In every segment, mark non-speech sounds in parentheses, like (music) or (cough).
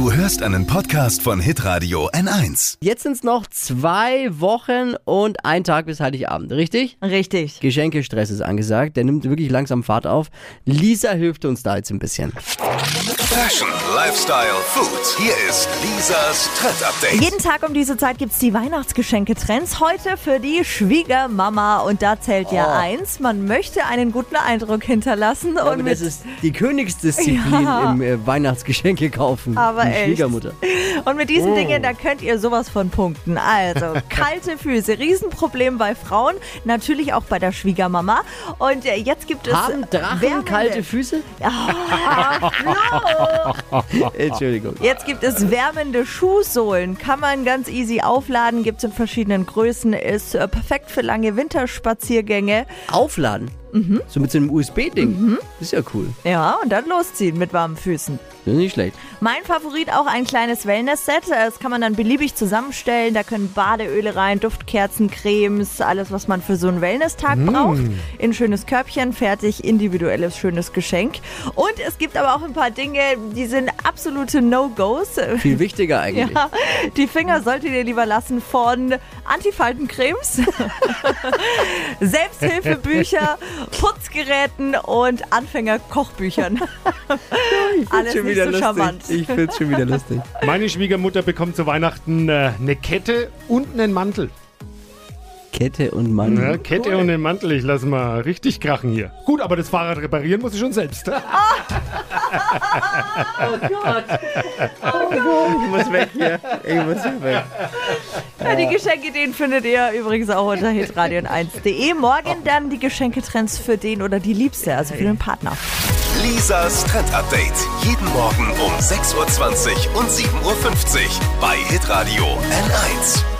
Du hörst einen Podcast von Hitradio N1. Jetzt sind es noch zwei Wochen und ein Tag bis Heiligabend, richtig? Richtig. Geschenkestress ist angesagt, der nimmt wirklich langsam Fahrt auf. Lisa hilft uns da jetzt ein bisschen. Fashion, Lifestyle, Food. Hier ist Lisas Trend Update. Jeden Tag um diese Zeit gibt's die Weihnachtsgeschenke-Trends. Heute für die Schwiegermama. Und da zählt ja Oh. eins, man möchte einen guten Eindruck hinterlassen. Aber und das ist die Königsdisziplin (laughs) Ja. im äh, Weihnachtsgeschenke kaufen. Aber die echt. Schwiegermutter. Und mit diesen Oh. Dingen, da könnt ihr sowas von punkten. Also, (laughs) kalte Füße, Riesenproblem bei Frauen, natürlich auch bei der Schwiegermama. Und äh, jetzt gibt es... Haben Drachen wärmende- kalte Füße? (laughs) Flo! (laughs) Entschuldigung. Jetzt gibt es wärmende Schuhsohlen. Kann man ganz easy aufladen, gibt es in verschiedenen Größen. Ist äh, perfekt für lange Winterspaziergänge. Aufladen. Mhm. So mit so einem USB-Ding. Ist ja cool. Ja, und dann losziehen mit warmen Füßen. Das ist nicht schlecht. Mein Favorit auch ein kleines Wellness-Set. Das kann man dann beliebig zusammenstellen. Da können Badeöle rein, Duftkerzen, Cremes, alles, was man für so einen Wellness-Tag braucht. In ein schönes Körbchen, fertig, individuelles, schönes Geschenk. Und es gibt aber auch ein paar Dinge, die sind absolute No-Gos. Viel wichtiger eigentlich. Ja, die Finger solltet ihr lieber lassen von Antifaltencremes, (laughs) Selbsthilfebücher, Putzgeräten und Anfängerkochbüchern. (laughs) Alles nicht so charmant. Ich find's schon wieder lustig. Meine Schwiegermutter bekommt zu Weihnachten äh, eine Kette und einen Mantel. Kette und Mann. Ja, Kette und einen Mantel, ich lasse mal richtig krachen hier. Gut, aber das Fahrrad reparieren muss ich schon selbst. (laughs) Ich muss weg hier. Ich muss hier weg. Ja, die Geschenkideen findet ihr übrigens auch unter hitradion1.de. Morgen dann die Geschenketrends für den oder die Liebste, also für den Partner. Lisas Trend Update. Jeden Morgen um 6.20 Uhr und 7.50 Uhr bei Hitradio N1.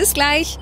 Bis gleich.